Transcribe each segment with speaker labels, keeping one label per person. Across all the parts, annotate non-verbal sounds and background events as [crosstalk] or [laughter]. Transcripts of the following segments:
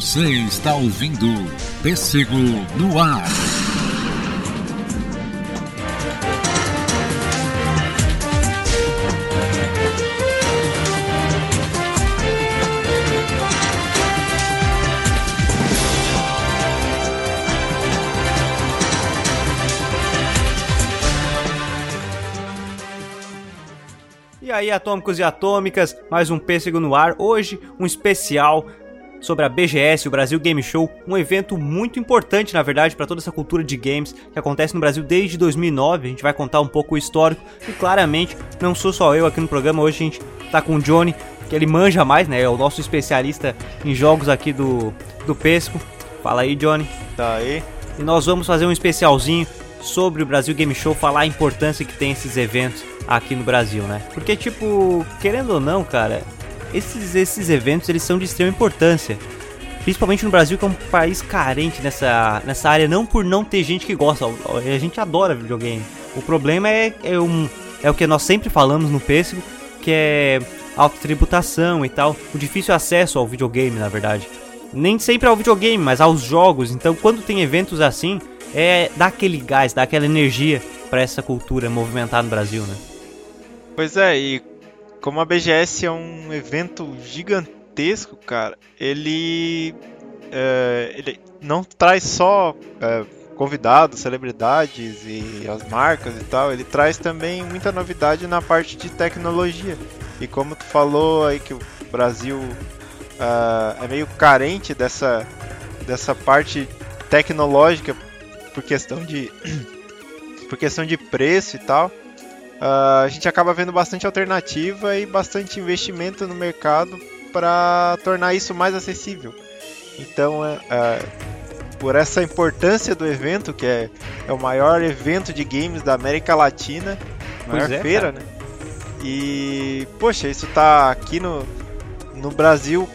Speaker 1: Você está ouvindo Pêssego no Ar.
Speaker 2: E aí, atômicos e atômicas, mais um pêssego no ar. Hoje, um especial sobre a BGS, o Brasil Game Show, um evento muito importante, na verdade, para toda essa cultura de games que acontece no Brasil desde 2009. A gente vai contar um pouco o histórico e claramente não sou só eu aqui no programa. Hoje a gente tá com o Johnny, que ele manja mais, né? É o nosso especialista em jogos aqui do do Pesco. Fala aí, Johnny.
Speaker 3: Tá aí.
Speaker 2: E nós vamos fazer um especialzinho sobre o Brasil Game Show, falar a importância que tem esses eventos aqui no Brasil, né? Porque tipo, querendo ou não, cara, esses, esses eventos eles são de extrema importância. Principalmente no Brasil, que é um país carente nessa, nessa área, não por não ter gente que gosta, a gente adora videogame. O problema é, é, um, é o que nós sempre falamos no Pêssego, que é alta tributação e tal, o difícil acesso ao videogame, na verdade. Nem sempre ao videogame, mas aos jogos. Então, quando tem eventos assim, é dar aquele gás, dar aquela energia para essa cultura movimentar no Brasil, né?
Speaker 3: Pois é, e como a BGS é um evento gigantesco, cara, ele, é, ele não traz só é, convidados, celebridades e as marcas e tal, ele traz também muita novidade na parte de tecnologia. E como tu falou aí que o Brasil uh, é meio carente dessa, dessa parte tecnológica por questão de [coughs] por questão de preço e tal, uh, a gente acaba vendo bastante alternativa e bastante investimento no mercado para tornar isso mais acessível. Então, uh, por essa importância do evento, que é, é, o maior evento de games da América Latina, maior é, feira, cara. né? E, poxa, isso tá aqui no, no Brasil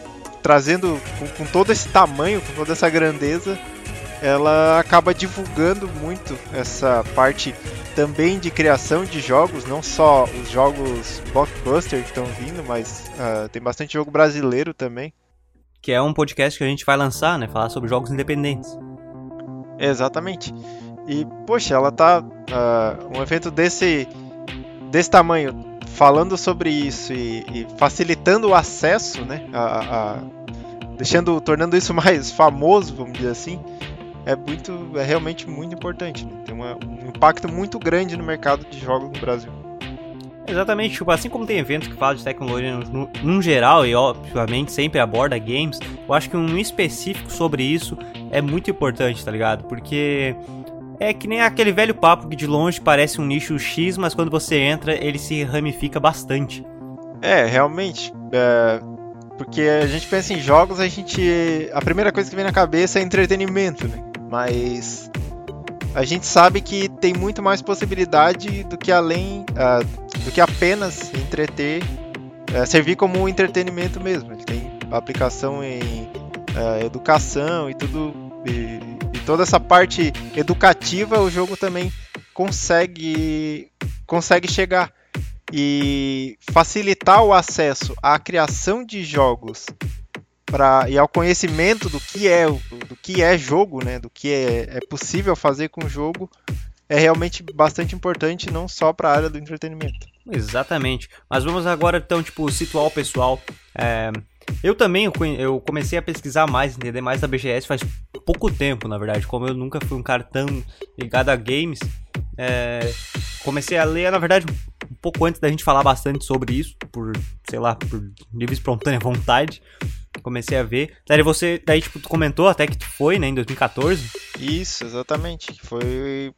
Speaker 3: trazendo com, com todo esse tamanho, com toda essa grandeza, ela acaba divulgando muito essa parte também de criação de jogos, não só os jogos blockbuster que estão vindo, mas uh, tem bastante jogo brasileiro também.
Speaker 2: Que é um podcast que a gente vai lançar, né? Falar sobre jogos independentes.
Speaker 3: Exatamente. E, poxa, ela tá. Uh, um evento desse, desse tamanho, falando sobre isso e, e facilitando o acesso, né? A, a, deixando, tornando isso [laughs] mais famoso, vamos dizer assim é muito, é realmente muito importante. Né? Tem uma, um impacto muito grande no mercado de jogos no Brasil.
Speaker 2: Exatamente, tipo, assim como tem eventos que falam de tecnologia no, no, geral e obviamente sempre aborda games, eu acho que um específico sobre isso é muito importante, tá ligado? Porque é que nem aquele velho papo que de longe parece um nicho X, mas quando você entra ele se ramifica bastante.
Speaker 3: É, realmente. É, porque a gente pensa em jogos, a gente. A primeira coisa que vem na cabeça é entretenimento, né? Mas a gente sabe que tem muito mais possibilidade do que além uh, do que apenas entreter, uh, servir como entretenimento mesmo. Ele tem aplicação em uh, educação e tudo e, e, toda essa parte educativa o jogo também consegue consegue chegar e facilitar o acesso à criação de jogos e ao conhecimento do que é do que é jogo, né, do que é, é possível fazer com o jogo, é realmente bastante importante não só para a área do entretenimento.
Speaker 2: Exatamente. Mas vamos agora então tipo situar o pessoal. É... Eu também eu comecei a pesquisar mais, entender mais da BGS faz pouco tempo, na verdade. Como eu nunca fui um cara tão ligado a games, é... comecei a ler, na verdade, pouco antes da gente falar bastante sobre isso, por sei lá, por livre espontânea vontade comecei a ver. Daí você, daí tipo, tu comentou até que tu foi, né, em 2014?
Speaker 3: Isso, exatamente. Foi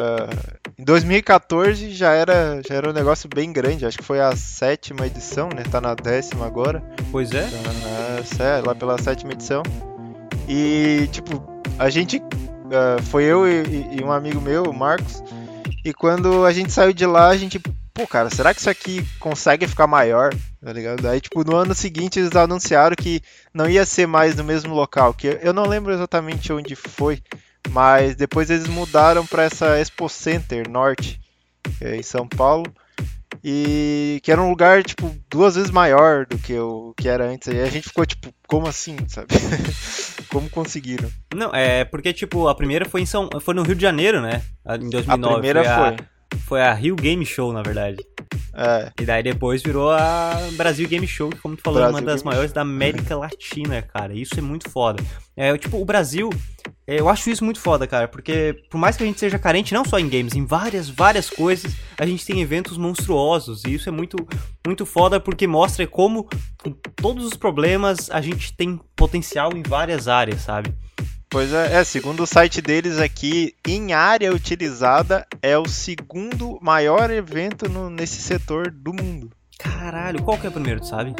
Speaker 3: uh, em 2014 já era já era um negócio bem grande. Acho que foi a sétima edição, né? Tá na décima agora.
Speaker 2: Pois é.
Speaker 3: Tá é, lá pela sétima edição. E tipo, a gente uh, foi eu e, e um amigo meu, o Marcos. E quando a gente saiu de lá, a gente pô, cara, será que isso aqui consegue ficar maior? Tá ligado? Aí, tipo, no ano seguinte eles anunciaram que não ia ser mais no mesmo local, que eu não lembro exatamente onde foi, mas depois eles mudaram para essa Expo Center Norte, é, em São Paulo. E que era um lugar, tipo, duas vezes maior do que o que era antes. E a gente ficou, tipo, como assim, sabe? [laughs] como conseguiram?
Speaker 2: Não, é porque, tipo, a primeira foi em São. Foi no Rio de Janeiro, né? Em 2009.
Speaker 3: A primeira
Speaker 2: foi. A, foi a Rio Game Show, na verdade.
Speaker 3: É.
Speaker 2: E daí depois virou a Brasil Game Show, que como tu falou, é uma
Speaker 3: Brasil
Speaker 2: das
Speaker 3: Game
Speaker 2: maiores da América Latina, cara. Isso é muito foda. É, tipo, o Brasil, é, eu acho isso muito foda, cara, porque por mais que a gente seja carente não só em games, em várias, várias coisas, a gente tem eventos monstruosos. E isso é muito, muito foda porque mostra como, com todos os problemas, a gente tem potencial em várias áreas, sabe?
Speaker 3: Pois é, é, segundo o site deles aqui, em área utilizada, é o segundo maior evento no- nesse setor do mundo.
Speaker 2: Caralho, qual que é o primeiro, tu sabe?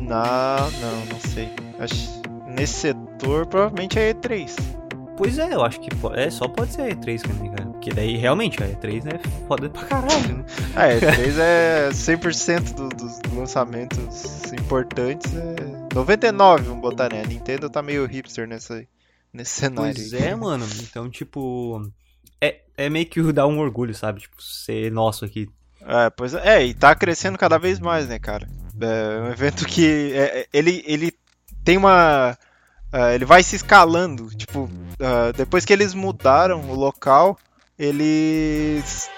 Speaker 3: Na, não, não sei. Acho- nesse setor, provavelmente é E3.
Speaker 2: Pois é, eu acho que po- é, só pode ser a E3 também, cara. Porque daí realmente a E3 é foda pra caralho, né? [laughs]
Speaker 3: Ah, E3 é 100% do- dos lançamentos importantes. É 99, vamos botar, né? A Nintendo tá meio hipster nessa, nesse cenário.
Speaker 2: Pois é, mano. Então, tipo. É, é meio que dar um orgulho, sabe? Tipo, ser nosso aqui.
Speaker 3: É, pois é, é, e tá crescendo cada vez mais, né, cara? É um evento que é, é, ele, ele tem uma. é, ele vai se escalando. Tipo, é, depois que eles mudaram o local, eles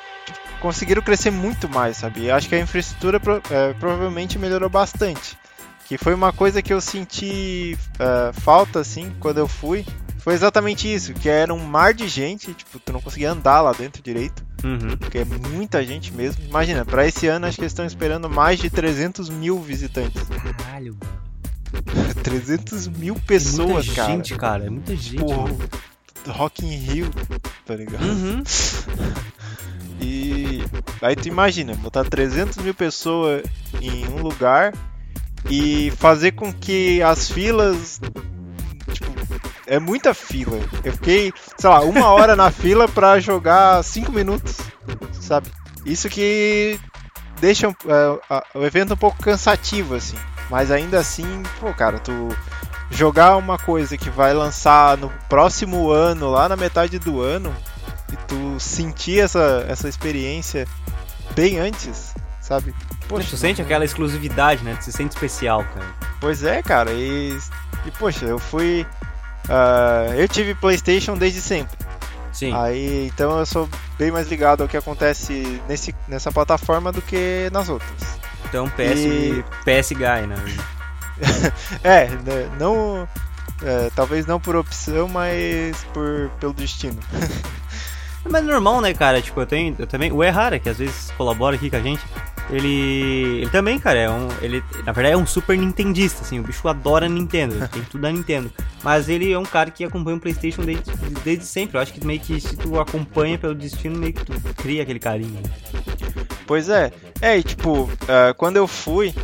Speaker 3: conseguiram crescer muito mais, sabe? E acho que a infraestrutura pro- é, provavelmente melhorou bastante. Que foi uma coisa que eu senti é, falta, assim, quando eu fui. Foi exatamente isso, que era um mar de gente, tipo, tu não conseguia andar lá dentro direito
Speaker 2: Uhum.
Speaker 3: porque é muita gente mesmo. Imagina, pra esse ano acho que eles estão esperando mais de 300 mil visitantes.
Speaker 2: Caralho, mano. [laughs]
Speaker 3: 300 mil
Speaker 2: É
Speaker 3: pessoas,
Speaker 2: muita
Speaker 3: cara.
Speaker 2: gente, cara. É muita gente.
Speaker 3: Porra. Rock in Rio, tá ligado?
Speaker 2: Uhum. [laughs]
Speaker 3: E aí tu imagina, botar 300 mil pessoas em um lugar e fazer com que as filas. Tipo, é muita fila. Eu fiquei, sei lá, uma hora na fila pra jogar 5 minutos, sabe? Isso que deixa é, o evento um pouco cansativo, assim. Mas ainda assim, pô, cara, tu jogar uma coisa que vai lançar no próximo ano, lá na metade do ano, e tu sentir essa, essa experiência bem antes, sabe?
Speaker 2: Tu sente aquela exclusividade, né? Tu se sente especial, cara.
Speaker 3: Pois é, cara, e, e poxa, eu fui. ah, eu tive PlayStation desde sempre.
Speaker 2: Sim.
Speaker 3: Aí, então eu sou bem mais ligado ao que acontece nesse, nessa plataforma do que nas outras.
Speaker 2: Então, PS,
Speaker 3: E-
Speaker 2: PS Guy, né? [laughs]
Speaker 3: É, né, não. é, talvez não por opção, mas por, pelo destino. [laughs]
Speaker 2: Mas é normal, né, cara? Tipo, eu tenho. Eu também. O Errara, que às vezes colabora aqui com a gente, ele. Ele também, cara, é um. Ele, na verdade, é um super nintendista, assim. O bicho adora Nintendo, tem tudo da Nintendo. Mas ele é um cara que acompanha o PlayStation desde, desde sempre. Eu acho que meio que se tu acompanha pelo destino, meio que tu cria aquele carinho. né?
Speaker 3: Pois é. É, e tipo, ah, quando eu fui,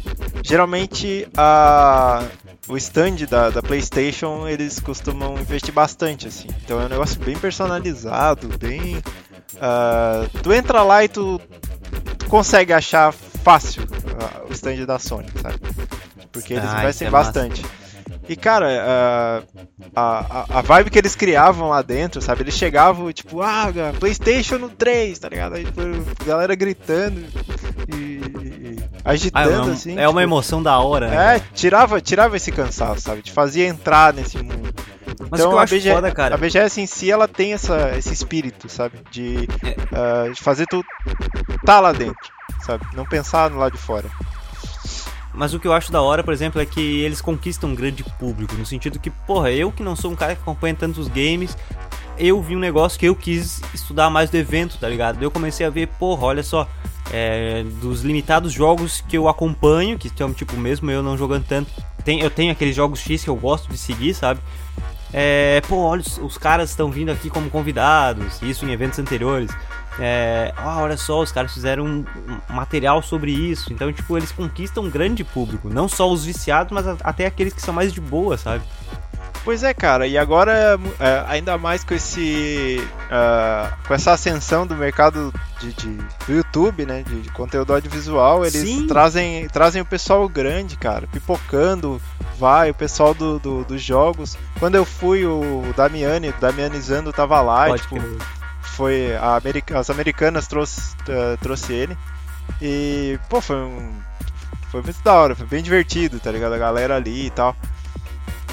Speaker 3: geralmente a. O stand da, da PlayStation eles costumam investir bastante, assim. Então é um negócio bem personalizado, bem. ah, tu entra lá e tu consegue achar fácil ah, o stand da Sony, sabe? Porque eles
Speaker 2: Ah,
Speaker 3: investem
Speaker 2: é massa.
Speaker 3: E cara, ah, a, a, a vibe que eles criavam lá dentro, sabe? Eles chegavam tipo, ah, PlayStation no 3, tá ligado? Aí tipo, galera gritando e, e
Speaker 2: Ah, é
Speaker 3: agitando
Speaker 2: uma,
Speaker 3: assim.
Speaker 2: é uma
Speaker 3: tipo,
Speaker 2: emoção da hora, né?
Speaker 3: É,
Speaker 2: cara?
Speaker 3: tirava, tirava esse cansaço, sabe? Te fazia entrar nesse mundo.
Speaker 2: Mas
Speaker 3: Então, a
Speaker 2: acho
Speaker 3: BG
Speaker 2: foda, cara.
Speaker 3: A BGS em si, ela tem essa, esse espírito, sabe? De,
Speaker 2: É.
Speaker 3: de fazer tu tá lá dentro, sabe? Não pensar no lado de fora.
Speaker 2: Mas o que eu acho da hora, por exemplo, é que eles conquistam um grande público. No sentido que, porra, eu que não sou um cara que acompanha tantos games, eu vi um negócio que eu quis estudar mais do evento, tá ligado? Eu comecei a ver, porra, olha só, é, dos limitados jogos que eu acompanho, que são tipo, mesmo eu não jogando tanto, tem, eu tenho aqueles jogos X que eu gosto de seguir, sabe? É, pô, olha, os caras estão vindo aqui como convidados, isso em eventos anteriores. É, ah, olha só, os caras fizeram um, um material sobre isso. Então, tipo, eles conquistam um grande público. Não só os viciados, mas a- até aqueles que são mais de boa, sabe?
Speaker 3: Pois é, cara, e agora, é, ainda mais com esse. ah, com essa ascensão do mercado de, de- do YouTube, né? De, de conteúdo audiovisual, eles
Speaker 2: Sim.
Speaker 3: trazem, trazem o pessoal grande, cara, pipocando, vai, o pessoal do, do- dos jogos. Quando eu fui, o Damiani, o Damiani Zando tava lá,
Speaker 2: Pode
Speaker 3: tipo. Foi. America- as americanas trouxe, ah, trouxe ele. E, pô, foi um. Foi muito da hora, foi bem divertido, tá ligado? A galera ali e tal.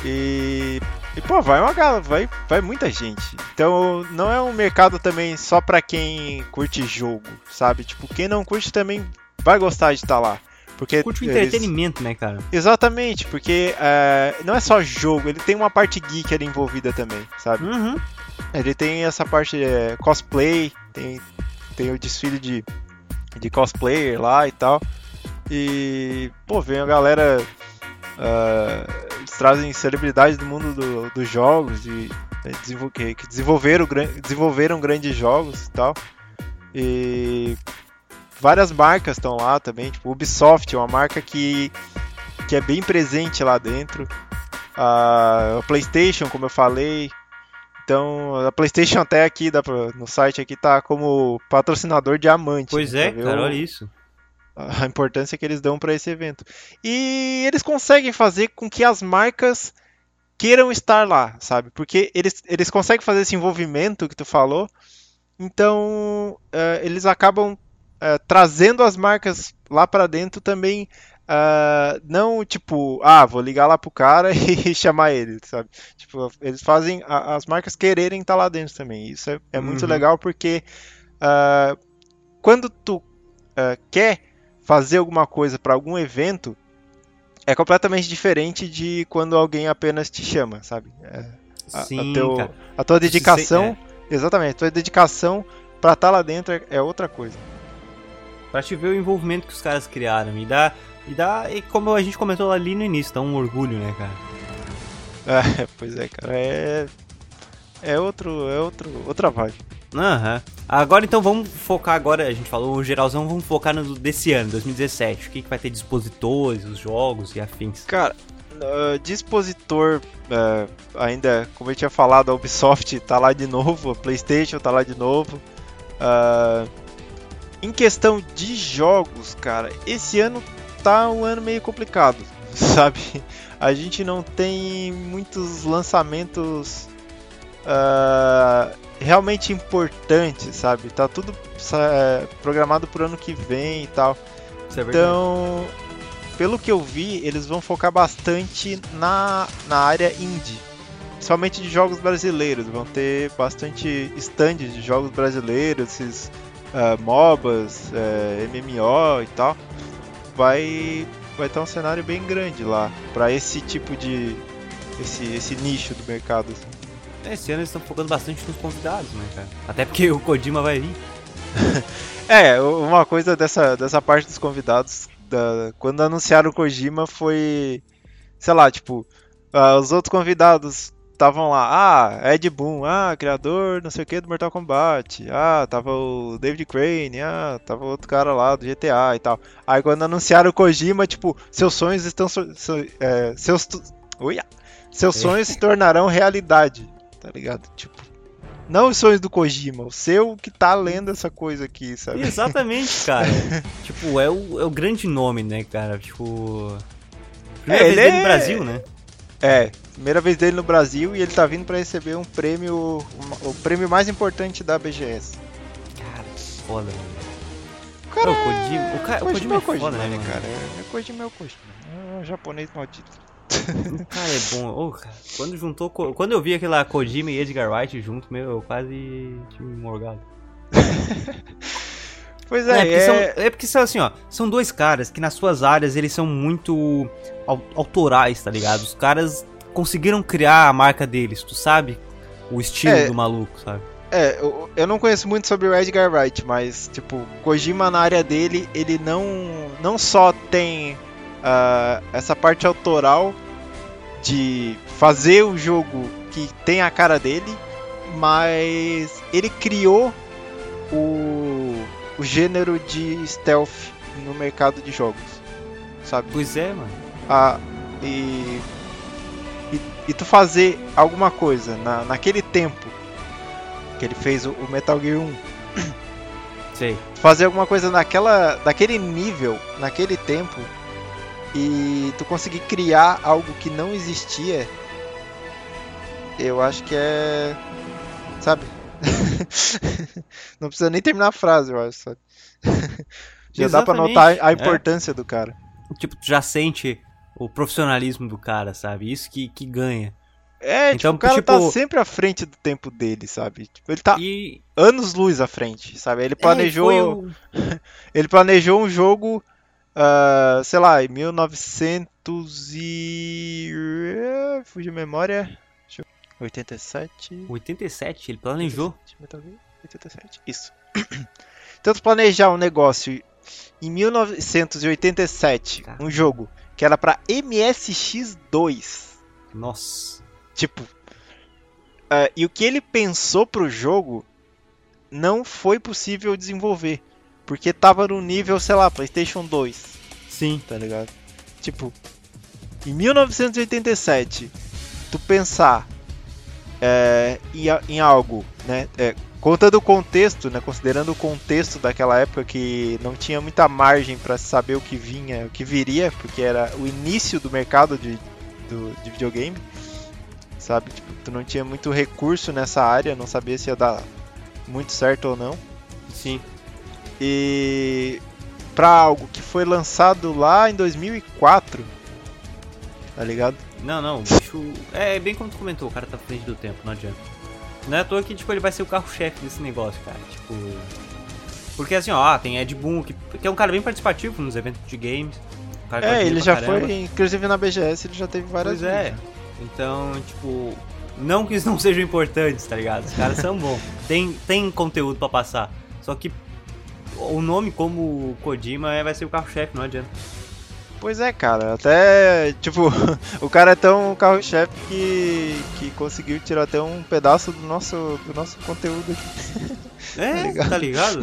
Speaker 3: E. E, pô, vai uma vai, vai muita gente. Então, não é um mercado também só pra quem curte jogo, sabe? Tipo, quem não curte também vai gostar de estar tá lá. Porque
Speaker 2: Curte o entretenimento, eles... né, cara?
Speaker 3: Exatamente, porque é, não é só jogo, ele tem uma parte geek ali envolvida também, sabe?
Speaker 2: Uhum.
Speaker 3: Ele tem essa parte é, cosplay, tem, tem o desfile de, de cosplayer lá e tal. E, pô, vem a galera. Uh, eles trazem celebridades do mundo do, dos jogos e né, que, que desenvolveram, desenvolveram grandes jogos e tal. E várias marcas estão lá também, tipo Ubisoft é uma marca que, que é bem presente lá dentro. A PlayStation, como eu falei, então, a PlayStation até aqui pra, no site aqui tá como patrocinador diamante.
Speaker 2: Pois
Speaker 3: né,
Speaker 2: é, cara, olha isso.
Speaker 3: A importância que eles dão para esse evento. E eles conseguem fazer com que as marcas queiram estar lá, sabe? Porque eles, eles conseguem fazer esse envolvimento que tu falou. Então, uh, eles acabam uh, trazendo as marcas lá para dentro também Uh, não tipo, ah, vou ligar lá pro cara [laughs] e chamar ele, sabe? Tipo, eles fazem a, as marcas quererem estar tá lá dentro também. Isso é, é muito uhum. legal porque uh, quando tu uh, quer fazer alguma coisa para algum evento, é completamente diferente de quando alguém apenas te chama, sabe? É,
Speaker 2: a, Sim, a, teu,
Speaker 3: a tua dedicação, é. exatamente, a tua dedicação para estar tá lá dentro é, é outra coisa.
Speaker 2: Pra te ver o envolvimento que os caras criaram e dá e dá, e como a gente comentou ali no início, dá um orgulho, né, cara?
Speaker 3: É, [laughs] pois é, cara, é. É outro. É outro. outra vibe.
Speaker 2: Aham. Uhum. Agora então vamos focar agora, a gente falou o geralzão, vamos focar no desse ano, 2017. O que, que vai ter dispositores, os jogos e afins?
Speaker 3: Cara, uh, dispositor, uh, ainda, como eu tinha falado, a Ubisoft tá lá de novo, a Playstation tá lá de novo. Uh, em questão de jogos, cara, esse ano tá um ano meio complicado, [laughs] sabe? A gente não tem muitos lançamentos uh, realmente importantes, sabe? Tá tudo uh, programado pro ano que vem e tal. É então, pelo que eu vi, eles vão focar bastante na, na área indie. Principalmente de jogos brasileiros. Vão ter bastante stands de jogos brasileiros, esses uh, MOBAs, uh, eh, MMO e tal vai vai estar um cenário bem grande lá para esse tipo de esse, esse nicho do mercado. Assim.
Speaker 2: É, esse ano eles estão focando bastante nos convidados, né, cara? Até porque o Kojima vai vir. [laughs]
Speaker 3: é, uma coisa dessa, dessa parte dos convidados, da, quando anunciaram o Kojima foi, sei lá, tipo, uh, os outros convidados estavam lá, ah, Ed Boon, ah, criador não sei o que do Mortal Kombat, ah, tava o David Crane, ah, tava outro cara lá do GTA e tal. Aí quando anunciaram o Kojima, tipo, seus sonhos estão. So, so, é, seus. Uia, seus sonhos se tornarão realidade, tá ligado? Tipo. Não os sonhos do Kojima, o seu que tá lendo essa coisa aqui, sabe?
Speaker 2: Exatamente, cara. [laughs] tipo, é o, é o grande nome, né, cara? Tipo. Primeira é, vez é... no Brasil, né?
Speaker 3: É, primeira vez dele no Brasil e ele tá vindo para receber um prêmio, um, o prêmio mais importante da BGS.
Speaker 2: Cara, foda, mano.
Speaker 3: O cara, o Kojima, o, cara, o Kojima, é, Kojima, é foda, né, mano? cara? É, Kojima é o Kojima. É um japonês maldito.
Speaker 2: O cara é bom. Oh, cara, quando juntou. Quando eu vi aquela Kojima e Edgar Wright junto, meu, eu quase tive um morgado. [laughs]
Speaker 3: Pois é, é
Speaker 2: porque, é... São, é porque são assim, ó, são dois caras que nas suas áreas eles são muito autorais, tá ligado? Os caras conseguiram criar a marca deles, tu sabe? O estilo é, do maluco, sabe?
Speaker 3: É, eu, eu não conheço muito sobre o Edgar Wright, mas, tipo, Kojima na área dele, ele não, não só tem uh, essa parte autoral de fazer o jogo que tem a cara dele, mas ele criou o o gênero de stealth no mercado de jogos, sabe?
Speaker 2: Pois é, mano.
Speaker 3: Ah, e, e, tu fazer alguma coisa na, naquele tempo que ele fez o, o Metal Gear 1. [coughs]
Speaker 2: Sei.
Speaker 3: Fazer alguma coisa naquela, naquele nível, naquele tempo, e tu conseguir criar algo que não existia, eu acho que é. Sabe? [laughs] não precisa nem terminar a frase, eu acho, sabe? [laughs] Já dá pra
Speaker 2: Exatamente,
Speaker 3: notar a
Speaker 2: é.
Speaker 3: importância do cara.
Speaker 2: Tipo, tu já sente o profissionalismo do cara, sabe? Isso que, que ganha.
Speaker 3: É, tipo,
Speaker 2: Então,
Speaker 3: o cara tá
Speaker 2: tipo-
Speaker 3: sempre à frente do tempo dele, sabe? Tipo, ele tá
Speaker 2: E
Speaker 3: anos luz à frente, sabe? Ele planejou,
Speaker 2: É, o- [laughs]
Speaker 3: ele planejou um jogo, ah, sei lá, em 1900 e eh, fugiu a memória. Deixa eu... 87.
Speaker 2: 87, ele planejou.
Speaker 3: 87. Isso. [coughs] Então, tu planejar um negócio em 1987,
Speaker 2: Cara.
Speaker 3: um jogo que era pra MSX2,
Speaker 2: Nossa.
Speaker 3: tipo, ah, e o que ele pensou pro jogo não foi possível desenvolver, porque tava no nível, sei lá, PlayStation 2,
Speaker 2: Sim.
Speaker 3: tá ligado? Tipo, em 1987, tu pensar é, em, em algo, né? é, contando o contexto, né? Considerando o contexto daquela época que não tinha muita margem para saber o que vinha, o que viria, porque era o início do mercado de, do, de videogame, sabe? Tipo, tu não tinha muito recurso nessa área, não sabia se ia dar muito certo ou não.
Speaker 2: Sim.
Speaker 3: E para algo que foi lançado lá em 2004, tá ligado?
Speaker 2: Não, não, o bicho. É bem como tu comentou, o cara tá à frente do tempo, não adianta. Não é à toa que, tipo, ele vai ser o carro-chefe desse negócio, cara. Tipo. Porque assim, ó, tem Ed Boon, que, que é um cara bem participativo nos eventos de games. Um
Speaker 3: É, ele já
Speaker 2: caramba.
Speaker 3: foi, inclusive na BGS ele já teve várias
Speaker 2: Pois é.
Speaker 3: vezes.
Speaker 2: Então, tipo, não que eles não sejam importantes, tá ligado? Os caras são bons. [laughs] Tem, tem conteúdo pra passar. Só que o nome como Kojima é- vai ser o carro-chefe, não adianta.
Speaker 3: Pois é, cara, até, tipo, [laughs] o cara é tão carro-chefe que, que conseguiu tirar até um pedaço do nosso, do nosso conteúdo aqui. [laughs]
Speaker 2: É,
Speaker 3: ligado? [laughs]
Speaker 2: tá ligado?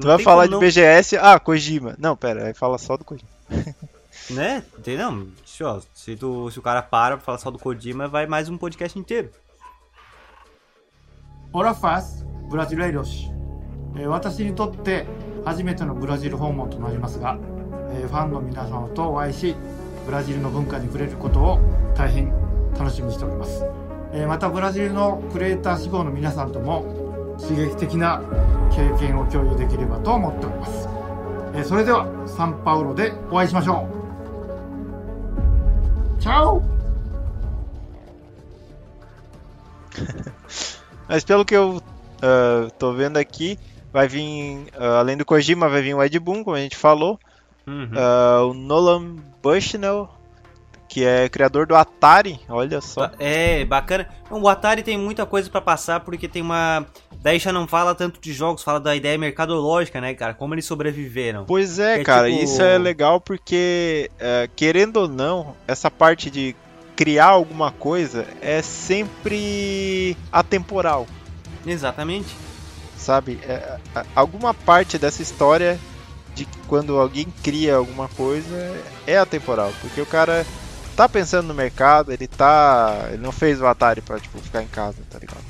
Speaker 3: Tu vai falar de BGS, ah, Kojima. Não, pera, aí fala só do Kojima.
Speaker 2: Né? Entendeu? Se, ó, se, tu, se o cara para pra falar só do Kojima, vai mais um podcast inteiro.
Speaker 4: オラファースブラジルへよし、えー私にとって初めてのブラジル訪問となりますが、 えファンの皆様とお会いしブラジルの文化に触れることを大変楽しみにしております、えまたブラジルのクリエイター志望の皆さんとも刺激的な経験を共有できればと思っております、えそれではサンパウロでお会いしましょう。チャオ！[laughs]
Speaker 3: Mas pelo que eu ah, tô vendo aqui, vai vir, ah, além do Kojima, vai vir o Ed Boon, como a gente falou,
Speaker 2: Uhum.
Speaker 3: ah, o Nolan Bushnell, que é criador do Atari, olha só.
Speaker 2: É, bacana. O Atari tem muita coisa pra passar porque tem uma. Daí já não fala tanto de jogos, fala da ideia mercadológica, né, cara? Como eles sobreviveram.
Speaker 3: Pois é,
Speaker 2: É
Speaker 3: cara,
Speaker 2: tipo-
Speaker 3: isso é legal porque, é, querendo ou não, essa parte de criar alguma coisa é sempre atemporal,
Speaker 2: Exatamente.
Speaker 3: sabe? É, alguma parte dessa história de que quando alguém cria alguma coisa é atemporal, porque o cara tá pensando no mercado, ele tá, ele não fez o Atari pra tipo ficar em casa, tá ligado?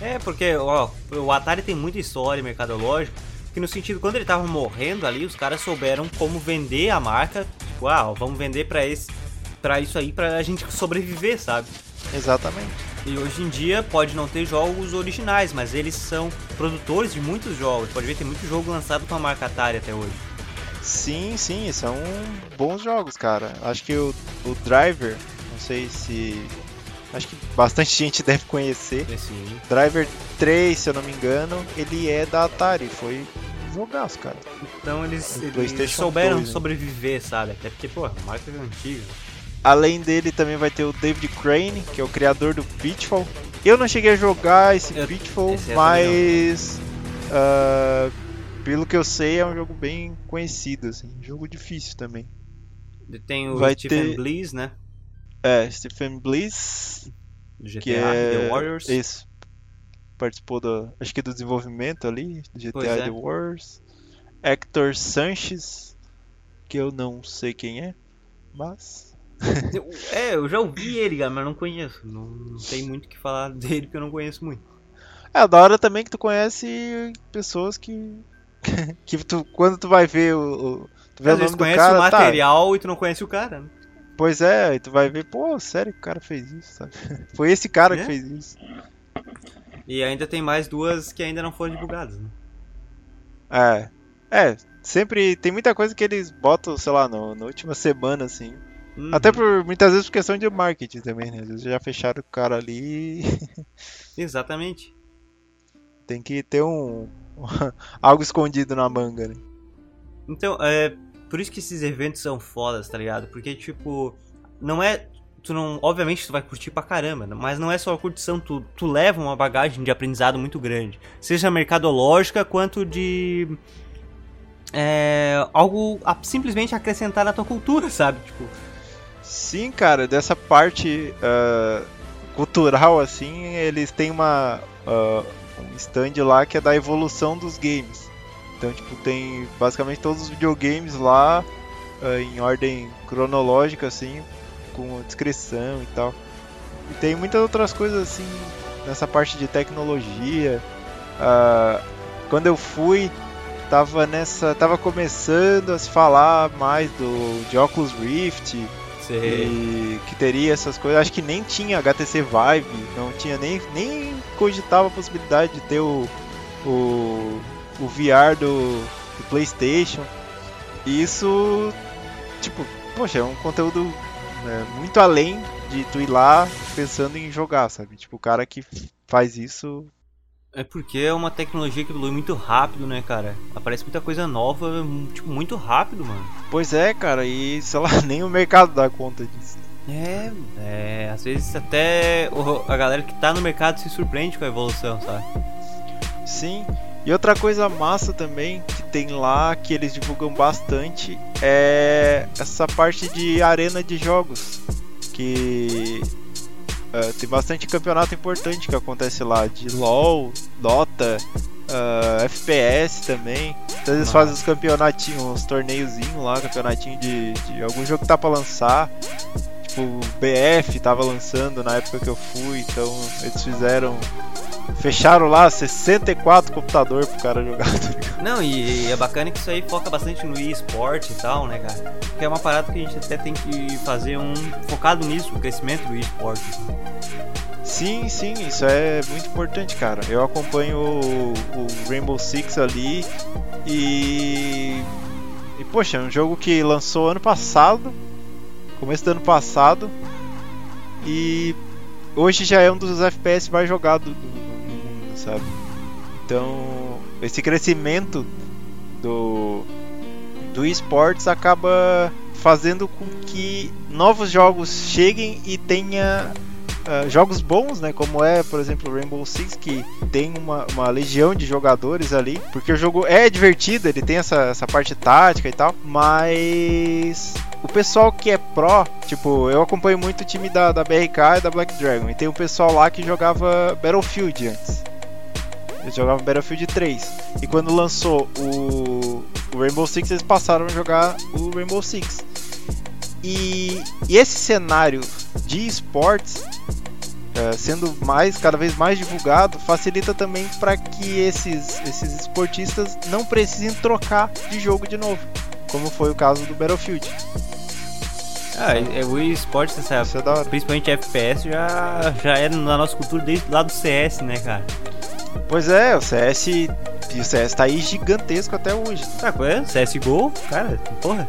Speaker 2: É, porque, ó, o Atari tem muita história mercadológica, que no sentido, quando ele tava morrendo ali, os caras souberam como vender a marca, tipo, ah, vamos vender pra, esse, pra isso aí, pra gente sobreviver, sabe?
Speaker 3: Exatamente.
Speaker 2: E hoje em dia pode não ter jogos originais, mas eles são produtores de muitos jogos. Pode ver, tem muito jogo lançado com a marca Atari até hoje.
Speaker 3: Sim, sim, são bons jogos, cara. Acho que o, o Driver, não sei se. Acho que bastante [laughs] gente deve conhecer.
Speaker 2: Esse,
Speaker 3: Driver 3, se eu não me engano, ele é da Atari. Foi um jogaço, cara.
Speaker 2: então eles, eles souberam
Speaker 3: 2, né?
Speaker 2: sobreviver, sabe? Até porque, pô, a marca é antiga.
Speaker 3: Além dele, também vai ter o David Crane, que é o criador do Pitfall. Eu não cheguei a jogar esse
Speaker 2: Eu-
Speaker 3: Pitfall,
Speaker 2: esse
Speaker 3: mas. ah, pelo que eu sei, é um jogo bem conhecido, assim. Jogo difícil também.
Speaker 2: Tem o
Speaker 3: Vai
Speaker 2: Stephen
Speaker 3: ter-
Speaker 2: Bliss, né?
Speaker 3: É, Stephen Bliss,
Speaker 2: GTA,
Speaker 3: que é
Speaker 2: The Warriors.
Speaker 3: Isso. Participou do, acho que do desenvolvimento ali, do GTA
Speaker 2: é.
Speaker 3: The Wars. Hector Sanches, que eu não sei quem é, mas
Speaker 2: Eu- É, eu já ouvi ele, cara, mas não conheço. Não, não tem muito o que falar dele porque eu não conheço muito.
Speaker 3: é da hora também que tu conhece pessoas que [laughs] que tu quando tu vai ver o, o- tu vê
Speaker 2: Às
Speaker 3: o nome
Speaker 2: conhece
Speaker 3: cara,
Speaker 2: o
Speaker 3: tá,
Speaker 2: material e tu não conhece o cara, né?
Speaker 3: pois é, aí tu vai ver, pô, sério que o cara fez isso, sabe? [laughs] Foi esse cara
Speaker 2: É?
Speaker 3: que fez isso.
Speaker 2: E ainda tem mais duas que ainda não foram divulgadas, né?
Speaker 3: É. É, sempre tem muita coisa que eles botam, sei lá, no, na última semana, assim.
Speaker 2: Uhum.
Speaker 3: Até por muitas vezes por questão de marketing também, né? Às vezes já fecharam o cara ali [laughs]
Speaker 2: Exatamente.
Speaker 3: tem que ter um. [laughs] algo escondido na manga, né?
Speaker 2: Então, é por isso que esses eventos são fodas, tá ligado? Porque, tipo, não é. Tu não. Obviamente tu vai curtir pra caramba, né? mas não é só a curtição, tu, tu leva uma bagagem de aprendizado muito grande. Seja mercadológica quanto de. É, algo a simplesmente acrescentar na tua cultura, sabe? Tipo,
Speaker 3: Sim, cara, dessa parte ah, cultural, assim, eles têm uma. ah, um stand lá que é da evolução dos games. Então, tipo, tem basicamente todos os videogames lá ah, em ordem cronológica, assim, com descrição e tal. E tem muitas outras coisas, assim, nessa parte de tecnologia. Quando eu fui, tava nessa. tava começando a se falar mais do de Oculus Rift. E que teria essas coisas. Acho que nem tinha HTC Vive, não tinha nem, nem cogitava a possibilidade de ter o, o, o VR do, do PlayStation. E isso, tipo, poxa, é um conteúdo né, muito além de tu ir lá pensando em jogar, sabe? Tipo, o cara que faz isso.
Speaker 2: É porque é uma tecnologia que evolui muito rápido, né, cara? Aparece muita coisa nova, tipo, muito rápido, mano.
Speaker 3: Pois é, cara, e sei lá, [laughs] nem o mercado dá conta disso.
Speaker 2: É, é, às vezes até a galera que tá no mercado se surpreende com a evolução, sabe?
Speaker 3: Sim. E outra coisa massa também que tem lá, que eles divulgam bastante, é essa parte de arena de jogos. Que é, tem bastante campeonato importante que acontece lá, de LoL, Dota, ah, FPS também. Então eles
Speaker 2: Massa.
Speaker 3: fazem os campeonatinhos, uns torneiozinhos lá, campeonatinho de, de algum jogo que tá pra lançar. Tipo, o BF tava lançando na época que eu fui, então eles fizeram Fecharam lá 64 computador pro cara jogar, tá ligado?
Speaker 2: Não, e, e é bacana que isso aí foca bastante no eSport e tal, né, cara? Porque é uma parada que a gente até tem que fazer um focado nisso, o crescimento do eSport.
Speaker 3: Sim, sim, isso é muito importante, cara. Eu acompanho o, o Rainbow Six ali e. E poxa, é um jogo que lançou ano passado, começo do ano passado, e hoje já é um dos FPS mais jogados do, do mundo, sabe? Então, esse crescimento do, do esportes acaba fazendo com que novos jogos cheguem e tenha ah, jogos bons, né? Como é, por exemplo, Rainbow Six, que tem uma, uma legião de jogadores ali, porque o jogo é divertido, ele tem essa, essa parte tática e tal, mas o pessoal que é pró, tipo, eu acompanho muito o time da, da BRK e da Black Dragon, e tem o pessoal lá que jogava Battlefield antes. Eles jogavam Battlefield 3. E quando lançou o, o Rainbow Six, eles passaram a jogar o Rainbow Six. E, e esse cenário de esportes, eh, sendo mais cada vez mais divulgado, facilita também para que esses, esses esportistas não precisem trocar de jogo de novo, como foi o caso do Battlefield.
Speaker 2: Ah, é, é, o eSport, você sabe,
Speaker 3: Isso é
Speaker 2: principalmente FPS, já, já é na nossa cultura desde lá do CS, né, cara?
Speaker 3: Pois é, o CS e o CS tá aí gigantesco até hoje.
Speaker 2: Tá, qual é? CSGO? Cara, porra.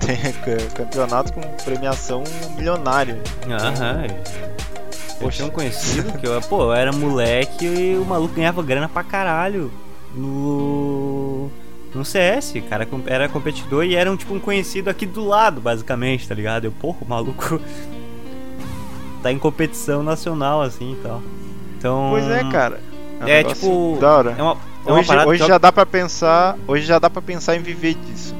Speaker 3: Tem [laughs] ca- campeonato com premiação milionária.
Speaker 2: Aham. Eu tinha um conhecido que eu, pô, eu era moleque e o maluco ganhava grana pra caralho no. No CS, cara era competidor e era um tipo um conhecido aqui do lado, basicamente, tá ligado? Eu, porra, o maluco [laughs] tá em competição nacional assim e tal. Então.
Speaker 3: Pois é, cara. Um
Speaker 2: É,
Speaker 3: negócio
Speaker 2: tipo,
Speaker 3: Da hora.
Speaker 2: É uma, é uma
Speaker 3: hoje hoje
Speaker 2: que-
Speaker 3: já dá pra pensar. Hoje já dá para pensar em viver disso.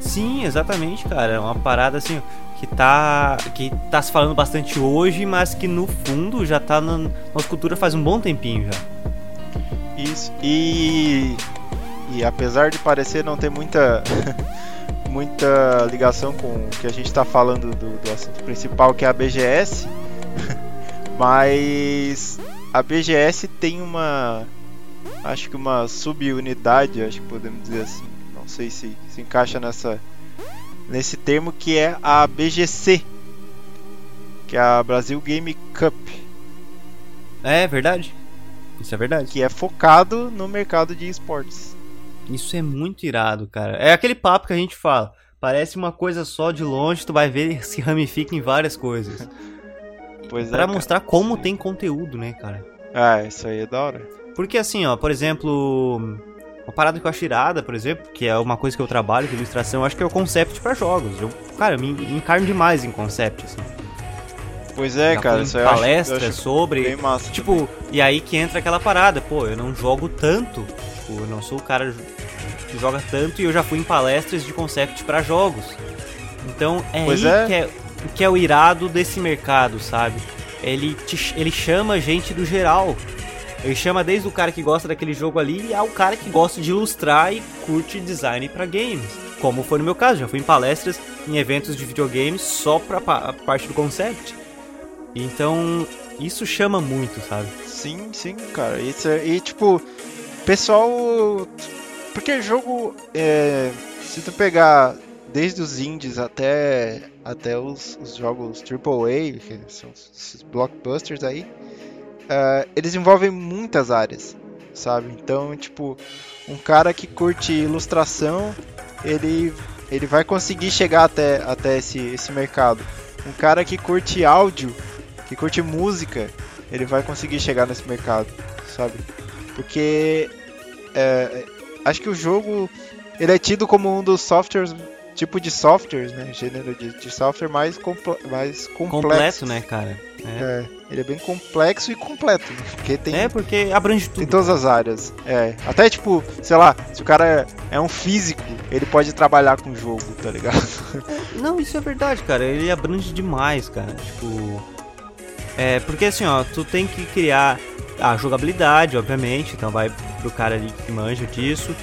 Speaker 2: Sim, exatamente, cara. É uma parada assim que tá que tá se falando bastante hoje, mas que no fundo já tá na nossa cultura faz um bom tempinho já.
Speaker 3: Isso. E. E apesar de parecer não ter muita. [laughs] muita ligação com o que a gente tá falando do, do assunto principal, que é a BGS. [laughs] mas. A BGS tem uma. Acho que uma subunidade, acho que podemos dizer assim. Não sei se se encaixa nessa. Nesse termo que é a BGC. Que é a Brasil Game Cup.
Speaker 2: É verdade. Isso é verdade.
Speaker 3: que é focado no mercado de esportes.
Speaker 2: Isso é muito irado, cara. É aquele papo que a gente fala. Parece uma coisa só de longe, tu vai ver se ramifica em várias coisas. [laughs]
Speaker 3: Pois
Speaker 2: Pra
Speaker 3: é,
Speaker 2: mostrar
Speaker 3: cara.
Speaker 2: como tem conteúdo, né, cara?
Speaker 3: Ah, isso aí é da hora.
Speaker 2: Porque assim, ó, por exemplo, uma parada que eu acho irada, por exemplo, que é uma coisa que eu trabalho, que é ilustração, eu acho que é o concept pra jogos. Eu, cara, eu me encarno demais em concept, assim.
Speaker 3: Pois é,
Speaker 2: Já
Speaker 3: cara, isso aí
Speaker 2: palestras
Speaker 3: eu acho
Speaker 2: sobre.
Speaker 3: massa.
Speaker 2: Tipo, e aí que entra aquela parada, pô, eu não jogo tanto, tipo, eu não sou o cara que joga tanto e eu já fui em palestras de concept pra jogos. Então é
Speaker 3: Pois
Speaker 2: aí
Speaker 3: é.
Speaker 2: Que, é, que é o irado desse mercado, sabe? Ele, te- ele chama gente do geral. Ele chama desde o cara que gosta daquele jogo ali ao cara que gosta de ilustrar e curte design pra games. Como foi no meu caso, já fui em palestras, em eventos de videogames só pra pa- parte do concept. Então, isso chama muito, sabe?
Speaker 3: Sim, sim, cara. Isso é, e tipo, pessoal. Porque jogo. É, se tu pegar desde os indies até, até os, os jogos AAA, que são esses blockbusters aí, é, eles envolvem muitas áreas, sabe? Então, tipo, um cara que curte ilustração, ele, ele vai conseguir chegar até, até esse, esse mercado. Um cara que curte áudio, que curte música, ele vai conseguir chegar nesse mercado, sabe? Porque é, acho que o jogo ele é tido como um dos softwares, tipo de softwares, né? Gênero de, de software mais, comple mais complexo.
Speaker 2: Completo, né, cara? É,
Speaker 3: É, ele é bem complexo e completo, né? Porque tem,
Speaker 2: É, porque abrange
Speaker 3: tem
Speaker 2: tudo.
Speaker 3: todas as áreas. É, até tipo, sei lá, se o cara é, é um físico, ele pode trabalhar com o jogo, tá ligado?
Speaker 2: Não, isso é verdade, cara. Ele abrange demais, cara. Tipo. É, porque assim, ó, tu tem que criar a jogabilidade, obviamente. Então vai pro cara ali que manja disso.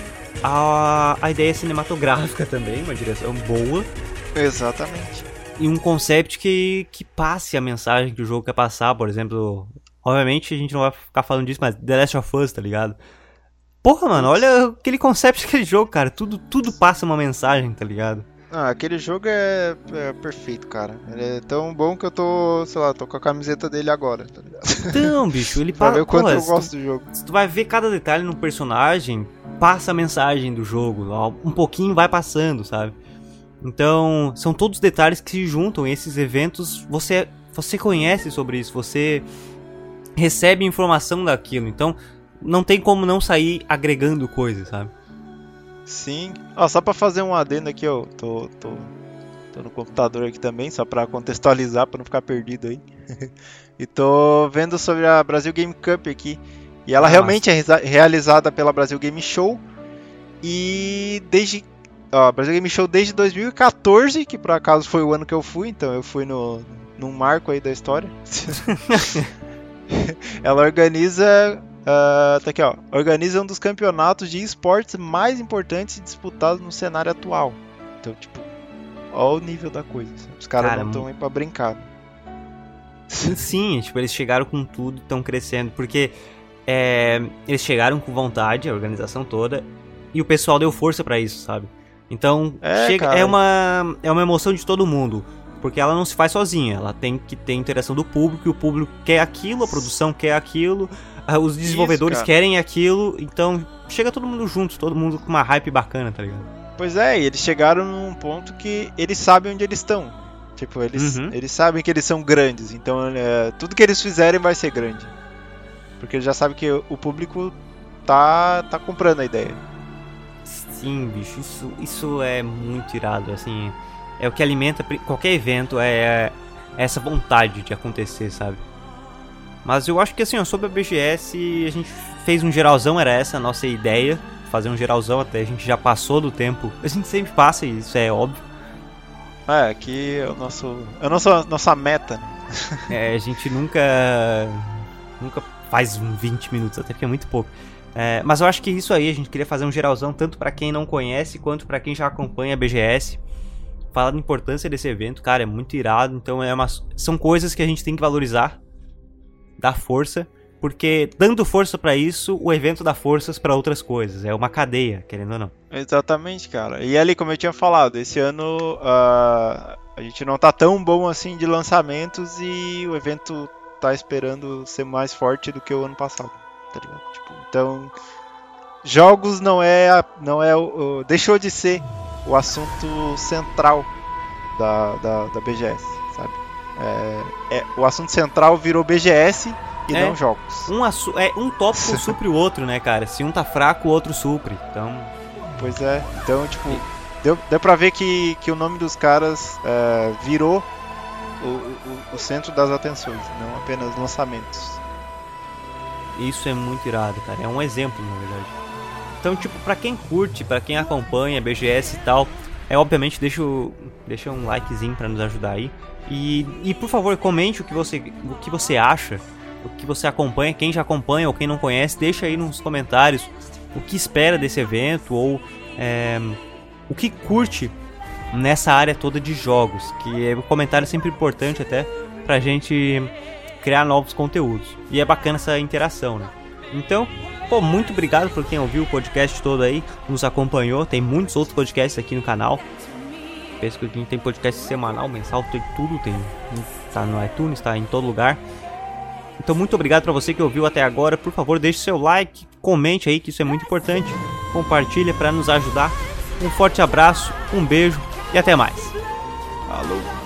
Speaker 2: A, a ideia cinematográfica também, uma direção boa.
Speaker 3: Exatamente.
Speaker 2: E um concept que, que passe a mensagem que o jogo quer passar, por exemplo. Obviamente a gente não vai ficar falando disso, mas The Last of Us, tá ligado? Porra, mano, olha aquele concept [laughs] daquele jogo, cara. Tudo, tudo passa uma mensagem, tá ligado?
Speaker 3: Ah, aquele jogo é, é perfeito, cara. Ele é tão bom que eu tô, sei lá, tô com a camiseta dele agora, tá ligado?
Speaker 2: Então, bicho, ele [laughs]
Speaker 3: Pra
Speaker 2: passa.
Speaker 3: ver o quanto eu gosto do jogo.
Speaker 2: Se tu vai ver cada detalhe no personagem, passa a mensagem do jogo. Um pouquinho vai passando, sabe? Então, são todos detalhes que se juntam. E esses eventos, você, você conhece sobre isso, você recebe informação daquilo. Então, não tem como não sair agregando coisas, sabe?
Speaker 3: Sim. Ó, só pra fazer um adendo aqui, ó. Tô, tô, tô no computador aqui também, só pra contextualizar, pra não ficar perdido aí. [laughs] e tô vendo sobre a Brasil Game Cup aqui. E ela
Speaker 2: Ah,
Speaker 3: realmente é reza- realizada pela Brasil Game Show. E desde. Ó, Brasil Game Show desde 2014, que por acaso foi o ano que eu fui, então eu fui no, num marco aí da história. [laughs] [laughs] ela organiza ah, tá aqui, ó. Organiza um dos campeonatos de esportes mais importantes disputados no cenário atual. Então, tipo, ó o nível da coisa. assim. Os caras
Speaker 2: Cara,
Speaker 3: não estão aí pra brincar.
Speaker 2: Sim, sim, [laughs] tipo, eles chegaram com tudo, estão crescendo, porque é, eles chegaram com vontade, a organização toda, e o pessoal deu força pra isso, sabe? Então,
Speaker 3: É,
Speaker 2: chega, é, uma, é uma emoção de todo mundo, porque ela não se faz sozinha, ela tem que ter interação do público, e o público quer aquilo, a produção quer aquilo, os desenvolvedores
Speaker 3: cara.
Speaker 2: querem aquilo, então chega todo mundo junto, todo mundo com uma hype bacana, tá ligado?
Speaker 3: Pois é, e eles chegaram num ponto que eles sabem onde eles estão. Tipo, eles,
Speaker 2: Uhum.
Speaker 3: eles sabem que eles são grandes, então é, tudo que eles fizerem vai ser grande. Porque eles já sabem que o público tá, tá comprando a ideia.
Speaker 2: Sim, bicho, isso, isso é muito irado, assim, é o que alimenta qualquer evento, é, é essa vontade de acontecer, sabe? Mas eu acho que assim, ó, sobre a BGS, a gente fez um geralzão, era essa a nossa ideia, fazer um geralzão, até a gente já passou do tempo, a gente sempre passa, isso é óbvio,
Speaker 3: É, aqui é o nosso. É a nossa, nossa meta. né? [laughs]
Speaker 2: É, a gente nunca. Nunca faz um 20 minutos, até porque é muito pouco. É, mas eu acho que isso aí, a gente queria fazer um geralzão, tanto pra quem não conhece, quanto pra quem já acompanha a BGS. Falar da importância desse evento, cara, é muito irado. Então é uma, são coisas que a gente tem que valorizar, dar força, porque dando força pra isso, o evento dá forças pra outras coisas. É uma cadeia, querendo ou não.
Speaker 3: Exatamente, cara. E ali, como eu tinha falado, esse ano ah, a gente não tá tão bom assim de lançamentos e o evento tá esperando ser mais forte do que o ano passado, tá ligado? Tipo, então jogos não é, não é deixou de ser o assunto central da, da, da BGS? É, é- o assunto central virou BGS e
Speaker 2: É.
Speaker 3: não jogos.
Speaker 2: Um, é, um tópico [laughs] supre o outro, né, cara? Se um tá fraco, o outro supre. Então,
Speaker 3: Pois é, então, tipo, deu, deu pra ver que, que o nome dos caras é, virou o, o, o centro das atenções, não apenas lançamentos.
Speaker 2: isso é muito irado, cara. É um exemplo, na verdade. Então, tipo, pra quem curte, pra quem acompanha BGS e tal, é obviamente deixa, o- deixa um likezinho pra nos ajudar aí. E, e por favor, comente o que você o que você acha, o que você acompanha, quem já acompanha ou quem não conhece, deixa aí nos comentários o que espera desse evento ou é, o que curte nessa área toda de jogos, que é um comentário sempre importante até pra gente criar novos conteúdos. E é bacana essa interação, né? Então, pô, muito obrigado por quem ouviu o podcast todo aí, nos acompanhou. Tem muitos outros podcasts aqui no canal. Penso que a gente tem podcast semanal, mensal, tem tudo, tem tá no iTunes, tá em todo lugar. Então, muito obrigado pra você que ouviu até agora. Por favor, deixe seu like, comente aí que isso é muito importante. Compartilha pra nos ajudar. Um forte abraço, um beijo e até mais.
Speaker 3: Falou!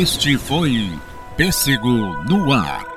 Speaker 1: Este foi Pêssego no Ar.